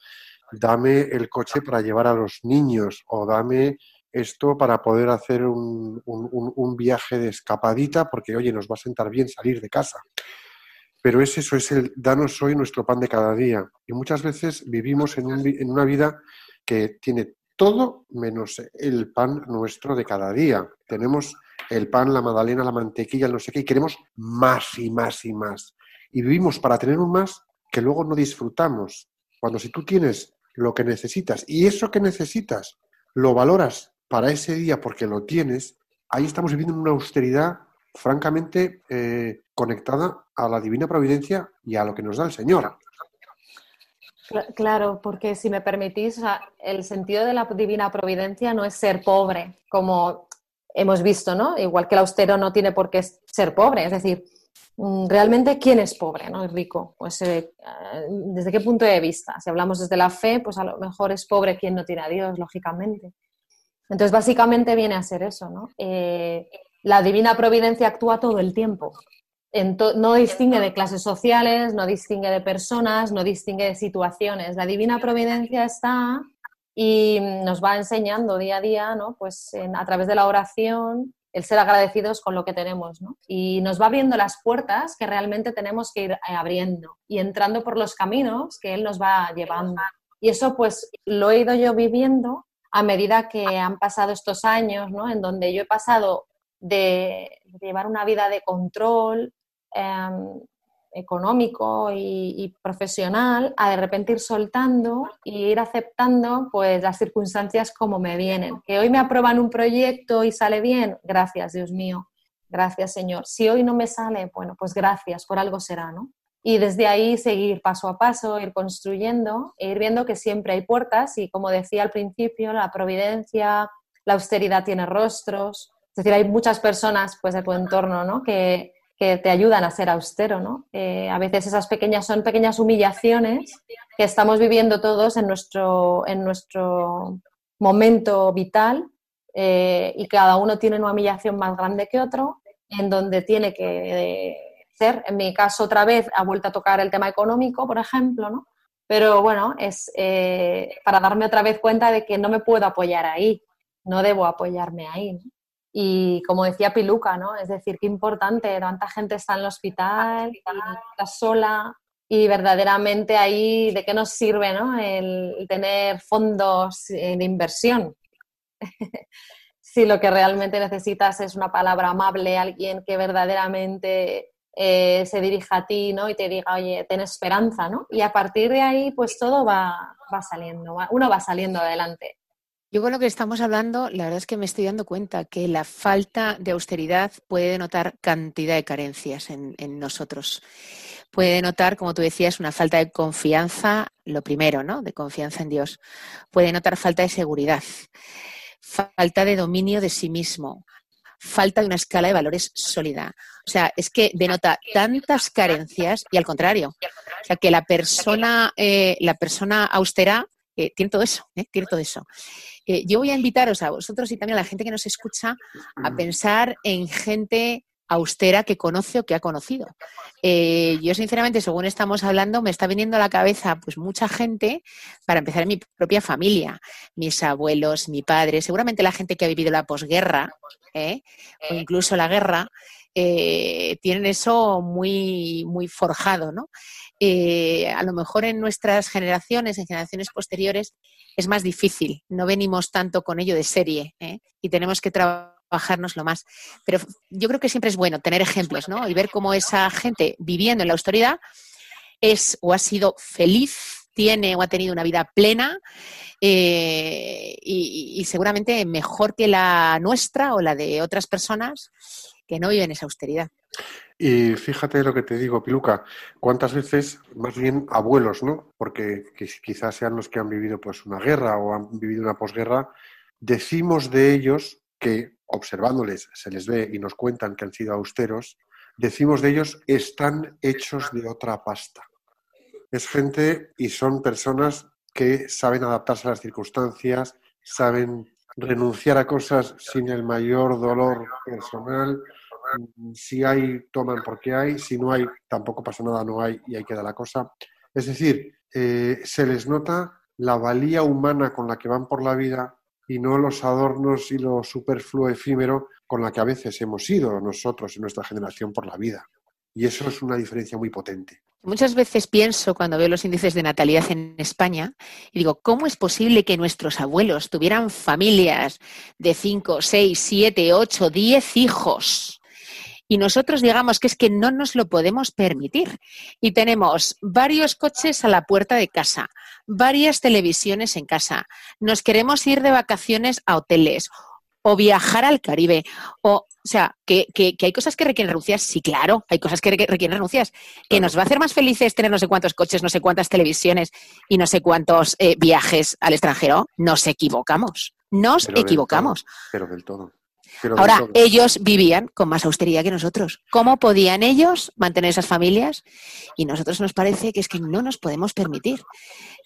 S1: dame el coche para llevar a los niños o dame esto para poder hacer un, un- viaje de escapadita, porque oye, nos va a sentar bien salir de casa. Pero es eso, es el danos hoy nuestro pan de cada día. Y muchas veces vivimos en, un en una vida que tiene todo menos el pan nuestro de cada día. Tenemos el pan, la magdalena, la mantequilla, el no sé qué, y queremos más y más y más. Y vivimos para tener un más que luego no disfrutamos. Cuando si tú tienes lo que necesitas y eso que necesitas lo valoras para ese día porque lo tienes, ahí estamos viviendo en una austeridad francamente eh, conectada a la divina providencia y a lo que nos da el Señor.
S4: Cla- Claro, porque si me permitís, el sentido de la divina providencia no es ser pobre, como hemos visto, ¿no? Igual que el austero no tiene por qué ser pobre, es decir, mm, realmente quién es pobre, ¿no? Es rico. Pues eh, desde qué punto de vista. Si hablamos desde la fe, pues a lo mejor es pobre quien no tiene a Dios, lógicamente. Entonces, básicamente viene a ser eso, ¿no? Eh, la divina providencia actúa todo el tiempo. No distingue de clases sociales, no distingue de personas, no distingue de situaciones. La divina providencia está y nos va enseñando día a día, ¿no? Pues a través de la oración, el ser agradecidos con lo que tenemos, ¿no? Y nos va abriendo las puertas que realmente tenemos que ir eh, abriendo y entrando por los caminos que Él nos va llevando. Y eso pues lo he ido yo viviendo a medida que han pasado estos años, ¿no? En donde yo he pasado de, llevar una vida de control em, económico y, y profesional a de repente ir soltando y ir aceptando pues las circunstancias como me vienen. Que hoy me aprueban un proyecto y sale bien, gracias Dios mío, gracias Señor. Si hoy no me sale, bueno, pues gracias, por algo será, ¿no? Y desde ahí seguir paso a paso, ir construyendo e ir viendo que siempre hay puertas y como decía al principio, la providencia, la austeridad tiene rostros. Es decir, hay muchas personas pues, de tu entorno ¿no? que, que te ayudan a ser austero. ¿no? Eh, a veces esas pequeñas son pequeñas humillaciones que estamos viviendo todos en nuestro, en nuestro momento vital eh, y cada uno tiene una humillación más grande que otro, en donde tiene que eh, ser, en mi caso otra vez ha vuelto a tocar el tema económico, por ejemplo, ¿no? Pero bueno, es eh, para darme otra vez cuenta de que no me puedo apoyar ahí, no debo apoyarme ahí. ¿no? Y como decía Piluca, ¿no? Es decir, qué importante, tanta gente está en el hospital, y está sola, y verdaderamente ahí, ¿de qué nos sirve ¿no? el, el tener fondos eh, de inversión? si lo que realmente necesitas es una palabra amable, alguien que verdaderamente eh, se dirija a ti ¿no? y te diga, oye, ten esperanza, ¿no? Y a partir de ahí, pues todo va, va saliendo, uno va saliendo adelante.
S2: Yo con lo que estamos hablando, la verdad es que me estoy dando cuenta que la falta de austeridad puede denotar cantidad de carencias en, en nosotros. Puede denotar, como tú decías, una falta de confianza, lo primero, ¿no? De confianza en Dios. Puede denotar falta de seguridad, falta de dominio de sí mismo, falta de una escala de valores sólida. O sea, es que denota tantas carencias y al contrario. O sea, que la persona, eh, la persona austera eh, tiene todo eso, ¿eh? tiene todo eso. Eh, yo voy a invitaros a vosotros y también a la gente que nos escucha a pensar en gente austera que conoce o que ha conocido. Eh, yo, sinceramente, según estamos hablando, me está viniendo a la cabeza pues mucha gente, para empezar mi propia familia, mis abuelos, mi padre, seguramente la gente que ha vivido la posguerra ¿eh? o incluso la guerra, eh, tienen eso muy, muy forjado, ¿no? Eh, a lo mejor en nuestras generaciones, en generaciones posteriores, es más difícil. No venimos tanto con ello de serie ¿eh? y tenemos que trabajar trabajarnos lo más. Pero yo creo que siempre es bueno tener ejemplos, ¿no? Y ver cómo esa gente viviendo en la austeridad es o ha sido feliz, tiene o ha tenido una vida plena eh, y, seguramente mejor que la nuestra o la de otras personas que no viven esa austeridad.
S1: Y fíjate lo que te digo, Piluca, cuántas veces, más bien abuelos, ¿no? Porque qui- quizás sean los que han vivido pues una guerra o han vivido una posguerra, decimos de ellos que observándoles se les ve y nos cuentan que han sido austeros, decimos de ellos están hechos de otra pasta. Es gente y son personas que saben adaptarse a las circunstancias, saben renunciar a cosas sin el mayor dolor personal. Si hay, toman porque hay, si no hay, tampoco pasa nada, no hay y ahí queda la cosa. Es decir, eh, se les nota la valía humana con la que van por la vida y no los adornos y lo superfluo efímero con la que a veces hemos ido nosotros en nuestra generación por la vida. Y eso es una diferencia muy potente.
S2: Muchas veces pienso cuando veo los índices de natalidad en España y digo, ¿cómo es posible que nuestros abuelos tuvieran familias de 5, 6, 7, 8, 10 hijos? Y nosotros digamos que es que no nos lo podemos permitir. Y tenemos varios coches a la puerta de casa, varias televisiones en casa, nos queremos ir de vacaciones a hoteles o viajar al Caribe. O, o sea, que, que- que hay cosas que requieren renuncias. Sí, claro, hay cosas que requ- requieren renuncias. Que nos va a hacer más felices tener no sé cuántos coches, no sé cuántas televisiones y no sé cuántos eh, viajes al extranjero. Nos equivocamos. Nos
S1: Pero del
S2: equivocamos.
S1: todo, pero del todo. Pero
S2: Ahora, ellos vivían con más austeridad que nosotros. ¿Cómo podían ellos mantener esas familias? Y nosotros nos parece que es que no nos podemos permitir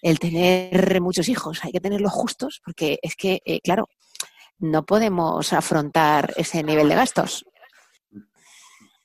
S2: el tener muchos hijos. Hay que tenerlos justos porque es que, eh, claro, no podemos afrontar ese nivel de gastos.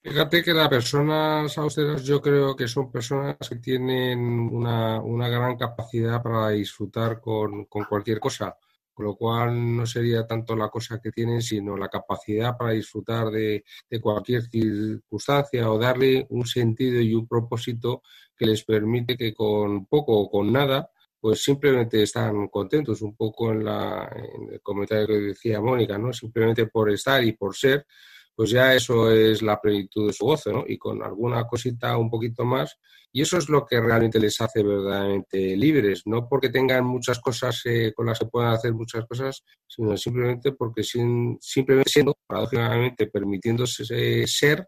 S3: Fíjate que las personas austeras yo creo que son personas que tienen una, una gran capacidad para disfrutar con, con cualquier cosa, con lo cual no sería tanto la cosa que tienen, sino la capacidad para disfrutar de, cualquier circunstancia o darle un sentido y un propósito que les permite que con poco o con nada pues simplemente están contentos, un poco en, la, en el comentario que decía Mónica, ¿no? Simplemente por estar y por ser, pues ya eso es la plenitud de su gozo, ¿no? Y con alguna cosita un poquito más. Y eso es lo que realmente les hace verdaderamente libres, no porque tengan muchas cosas eh, con las que puedan hacer muchas cosas, sino simplemente porque sin, simplemente siendo, paradójicamente, permitiéndose ser,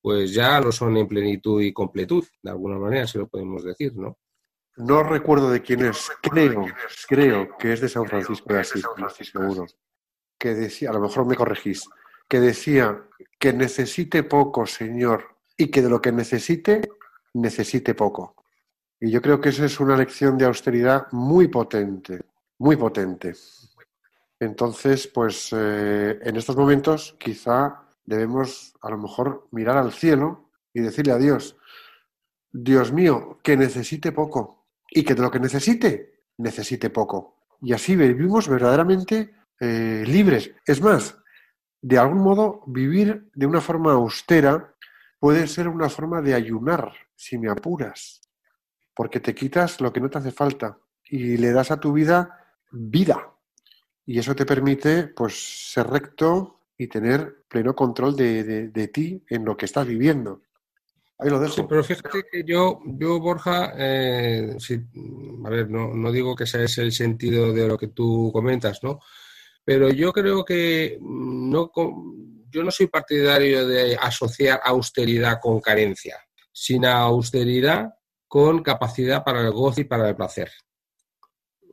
S3: pues ya lo son en plenitud y completud, de alguna manera, si lo podemos decir, ¿no?
S1: No recuerdo de quién es, creo, creo que es de San Francisco de Asís, seguro, que decía, a lo mejor me corregís, que decía que necesite poco, Señor, y que de lo que necesite, necesite poco. Y yo creo que eso es una lección de austeridad muy potente, muy potente. Entonces, pues eh, en estos momentos quizá debemos a lo mejor mirar al cielo y decirle a Dios, Dios mío, que necesite poco y que de lo que necesite, necesite poco. Y así vivimos verdaderamente eh, libres. Es más, de algún modo, vivir de una forma austera puede ser una forma de ayunar, si me apuras, porque te quitas lo que no te hace falta y le das a tu vida vida. Y eso te permite, pues, ser recto y tener pleno control de, de- de ti en lo que estás viviendo. Ahí lo dejo.
S3: Pero fíjate que yo, yo Borja, eh, a ver, no, no digo que ese es el sentido de lo que tú comentas, ¿no? Pero yo creo que no, con- yo no soy partidario de asociar austeridad con carencia, sino austeridad con capacidad para el gozo y para el placer.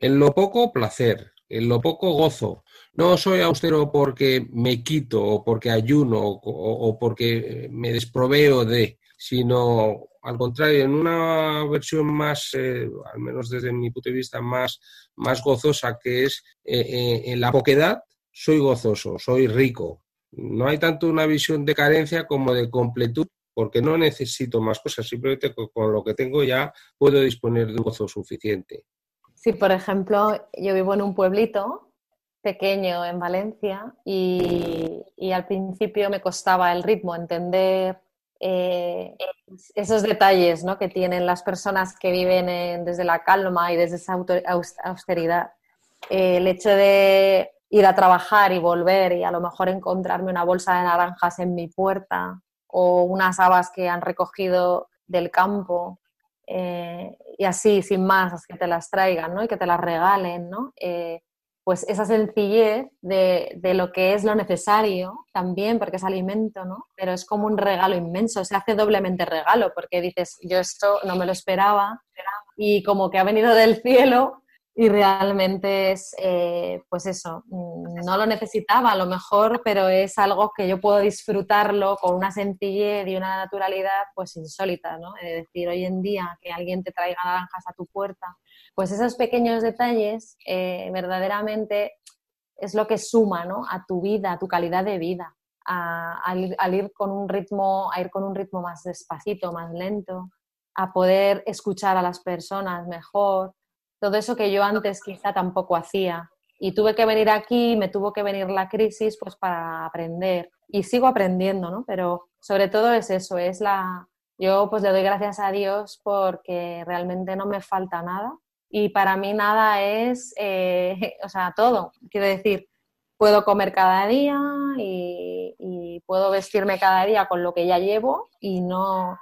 S3: En lo poco, placer. En lo poco, gozo. No soy austero porque me quito o porque ayuno o porque me desproveo de, sino al contrario, en una versión más, eh, al menos desde mi punto de vista, más, más gozosa, que es eh, eh, en la poquedad, soy gozoso, soy rico. No hay tanto una visión de carencia como de completud, porque no necesito más cosas, simplemente con, lo que tengo ya puedo disponer de un gozo suficiente.
S4: Sí, por ejemplo, yo vivo en un pueblito pequeño en Valencia y al principio me costaba el ritmo, entender eh, esos detalles ¿no? que tienen las personas que viven en- desde la calma y desde esa austeridad. Eh, el hecho de ir a trabajar y volver y a lo mejor encontrarme una bolsa de naranjas en mi puerta o unas habas que han recogido del campo eh, y así, sin más, que te las traigan ¿no? y que te las regalen, ¿no? Pues esa sencillez de, de, lo que es lo necesario también, porque es alimento, ¿no? Pero es como un regalo inmenso, se hace doblemente regalo, porque dices, yo esto no me lo esperaba y como que ha venido del cielo y realmente es, eh, pues eso, mm, no lo necesitaba a lo mejor, pero es algo que yo puedo disfrutarlo con una sencillez y una naturalidad pues insólita, ¿no? Es decir, hoy en día que alguien te traiga naranjas a tu puerta, pues esos pequeños detalles eh, verdaderamente es lo que suma, ¿no? A tu vida, a tu calidad de vida, a, al ir con un ritmo, a ir con un ritmo más despacito, más lento, a poder escuchar a las personas mejor, todo eso que yo antes quizá tampoco hacía. Y tuve que venir aquí, me tuvo que venir la crisis pues para aprender. Y sigo aprendiendo, ¿no? Pero sobre todo es eso, es la... Yo pues le doy gracias a Dios porque realmente no me falta nada. Y para mí nada es, eh, o sea, todo. Quiero decir, puedo comer cada día y, puedo vestirme cada día con lo que ya llevo y no...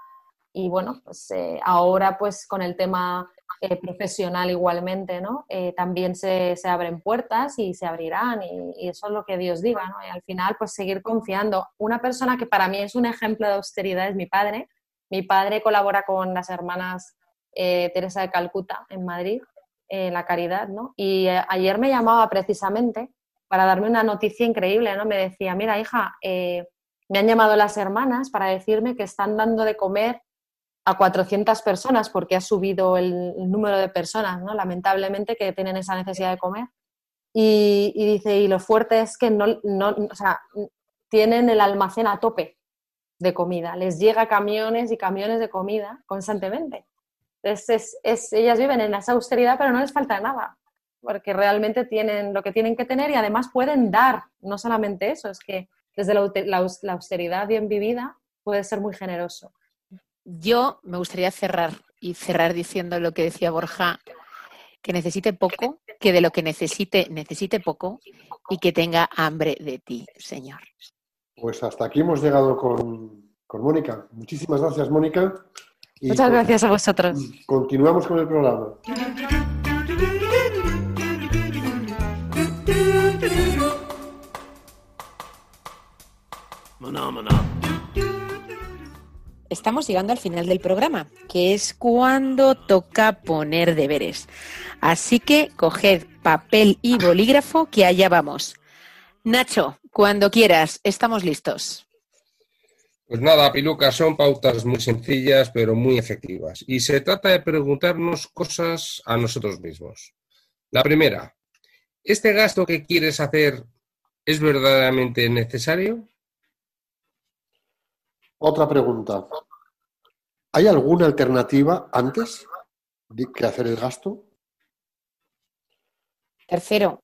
S4: Y bueno, pues eh, ahora pues con el tema eh, profesional igualmente, ¿no? Eh, también se, se, abren puertas y se abrirán y, eso es lo que Dios diga, ¿no? Y al final, pues seguir confiando. Una persona que para mí es un ejemplo de austeridad es mi padre. Mi padre colabora con las hermanas eh, Teresa de Calcuta en Madrid, en la caridad, ¿no? Y ayer me llamaba precisamente para darme una noticia increíble, ¿no? Me decía, mira, hija, me han llamado las hermanas para decirme que están dando de comer a 400 personas porque ha subido el, número de personas, ¿no? lamentablemente, que tienen esa necesidad de comer. Y, dice, y lo fuerte es que no, no, o sea, tienen el almacén a tope de comida, les llega camiones y camiones de comida constantemente. Es, es, ellas viven en esa austeridad, pero no les falta nada, porque realmente tienen lo que tienen que tener y además pueden dar, no solamente eso, es que desde la, la, la austeridad bien vivida puede ser muy generoso.
S2: Yo me gustaría cerrar y cerrar diciendo lo que decía Borja, que necesite poco, que de lo que necesite, necesite poco y que tenga hambre de ti, Señor.
S1: Pues hasta aquí hemos llegado con, con Mónica. Muchísimas gracias, Mónica.
S4: Y Muchas gracias a vosotros.
S1: Continuamos con el programa.
S6: Maná, maná.
S2: Estamos llegando al final del programa, que es cuando toca poner deberes. Así que coged papel y bolígrafo, que allá vamos. Nacho, cuando quieras, estamos listos.
S3: Pues nada, Piluca, son pautas muy sencillas, pero muy efectivas. Y se trata de preguntarnos cosas a nosotros mismos. La primera, ¿este gasto que quieres hacer es verdaderamente necesario?
S1: Otra pregunta. ¿Hay alguna alternativa antes que hacer el gasto?
S2: Tercero,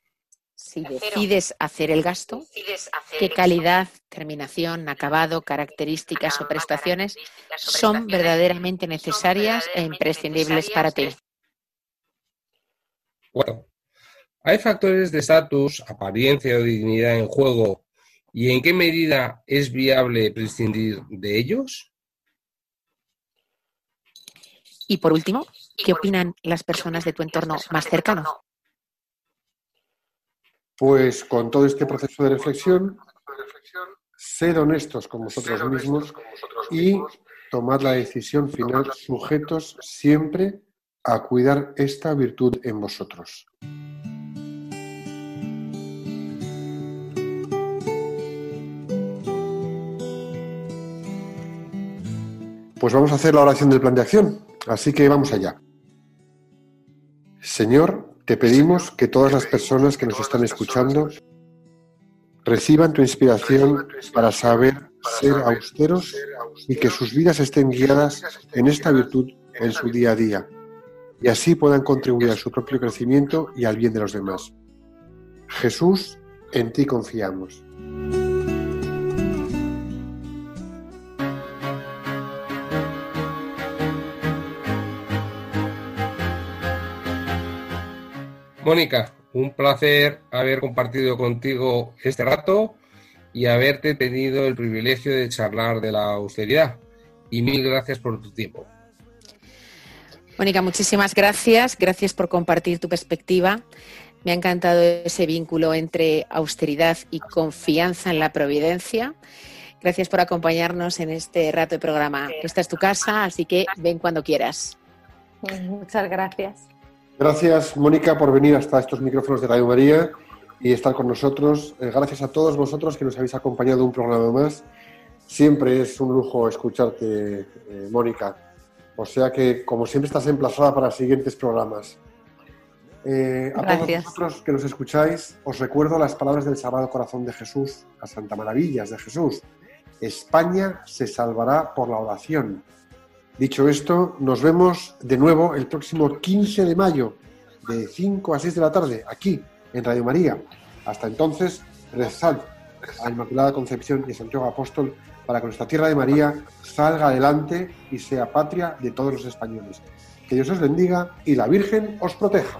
S2: si decides hacer el gasto, qué calidad, terminación, acabado, características o prestaciones son verdaderamente necesarias e imprescindibles para ti.
S3: Bueno, ¿hay factores de estatus, apariencia o dignidad en juego y en qué medida es viable prescindir de ellos?
S2: Y por último, ¿qué opinan las personas de tu entorno más cercano?
S1: Pues con todo este proceso de reflexión, sed honestos con vosotros mismos y tomad la decisión final sujetos siempre a cuidar esta virtud en vosotros. Pues vamos a hacer la oración del plan de acción, así que vamos allá. Señor, te pedimos que todas las personas que nos están escuchando reciban tu inspiración para saber ser austeros y que sus vidas estén guiadas en esta virtud en su día a día y así puedan contribuir a su propio crecimiento y al bien de los demás. Jesús, en ti confiamos.
S3: Mónica, un placer haber compartido contigo este rato y haberte tenido el privilegio de charlar de la austeridad. Y mil gracias por tu tiempo.
S2: Mónica, muchísimas gracias. Gracias por compartir tu perspectiva. Me ha encantado ese vínculo entre austeridad y confianza en la providencia. Gracias por acompañarnos en este rato de programa. Esta es tu casa, así que ven cuando quieras.
S4: Muchas gracias.
S1: Gracias, Mónica, por venir hasta estos micrófonos de Radio María y estar con nosotros. Eh, gracias a todos vosotros que nos habéis acompañado un programa más. Siempre es un lujo escucharte, eh, Mónica. O sea que, como siempre, estás emplazada para siguientes programas. Eh, a todos vosotros que nos escucháis, os recuerdo las palabras del Sagrado Corazón de Jesús, las Santa Maravillas de Jesús. España se salvará por la oración. Dicho esto, nos vemos de nuevo el próximo 15 de mayo, de 5 a 6 de la tarde, aquí, en Radio María. Hasta entonces, rezad a la Inmaculada Concepción y a Santiago Apóstol para que nuestra tierra de María salga adelante y sea patria de todos los españoles. Que Dios os bendiga y la Virgen os proteja.